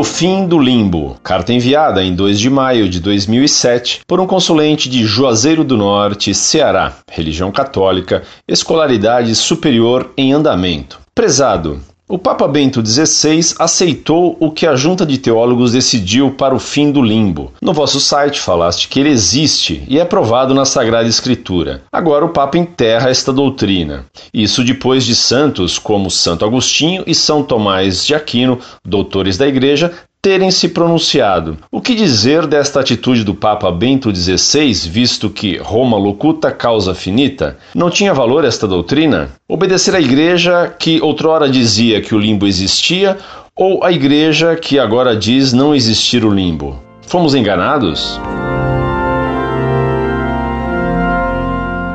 O fim do limbo. Carta enviada em 2 de maio de 2007 por um consulente de Juazeiro do Norte, Ceará, religião católica, escolaridade superior em andamento. Prezado, o Papa Bento XVI aceitou o que a junta de teólogos decidiu para o fim do limbo. No vosso site falaste que ele existe e é provado na Sagrada Escritura. Agora o Papa enterra esta doutrina. Isso depois de santos como Santo Agostinho e São Tomás de Aquino, doutores da Igreja, terem se pronunciado. O que dizer desta atitude do Papa Bento XVI, visto que Roma locuta causa finita? Não tinha valor esta doutrina? Obedecer à Igreja que outrora dizia que o limbo existia ou à Igreja que agora diz não existir o limbo? Fomos enganados?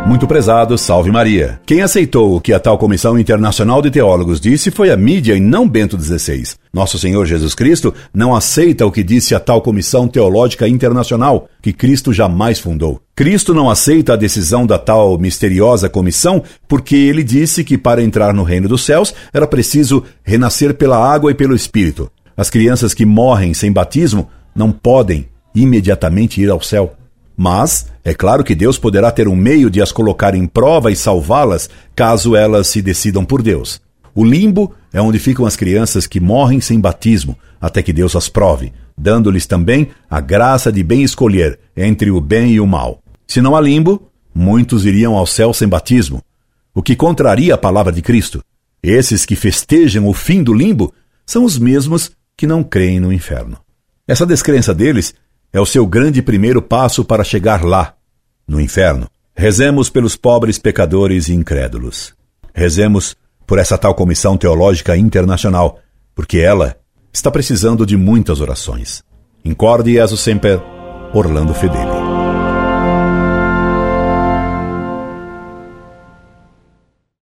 Muito prezado, salve Maria. Quem aceitou o que a tal Comissão Internacional de Teólogos disse foi a mídia e não Bento XVI. Nosso Senhor Jesus Cristo não aceita o que disse a tal Comissão Teológica Internacional, que Cristo jamais fundou. Cristo não aceita a decisão da tal misteriosa comissão porque ele disse que para entrar no reino dos céus era preciso renascer pela água e pelo Espírito. As crianças que morrem sem batismo não podem imediatamente ir ao céu. Mas é claro que Deus poderá ter um meio de as colocar em prova e salvá-las caso elas se decidam por Deus. O limbo é onde ficam as crianças que morrem sem batismo, até que Deus as prove, dando-lhes também a graça de bem escolher entre o bem e o mal. Se não há limbo, muitos iriam ao céu sem batismo, o que contraria a palavra de Cristo. Esses que festejam o fim do limbo são os mesmos que não creem no inferno. Essa descrença deles é o seu grande primeiro passo para chegar lá, no inferno. Rezemos pelos pobres pecadores e incrédulos. Rezemos por essa tal Comissão Teológica Internacional, porque ela está precisando de muitas orações. Incorde Jesus Semper, Orlando Fedeli.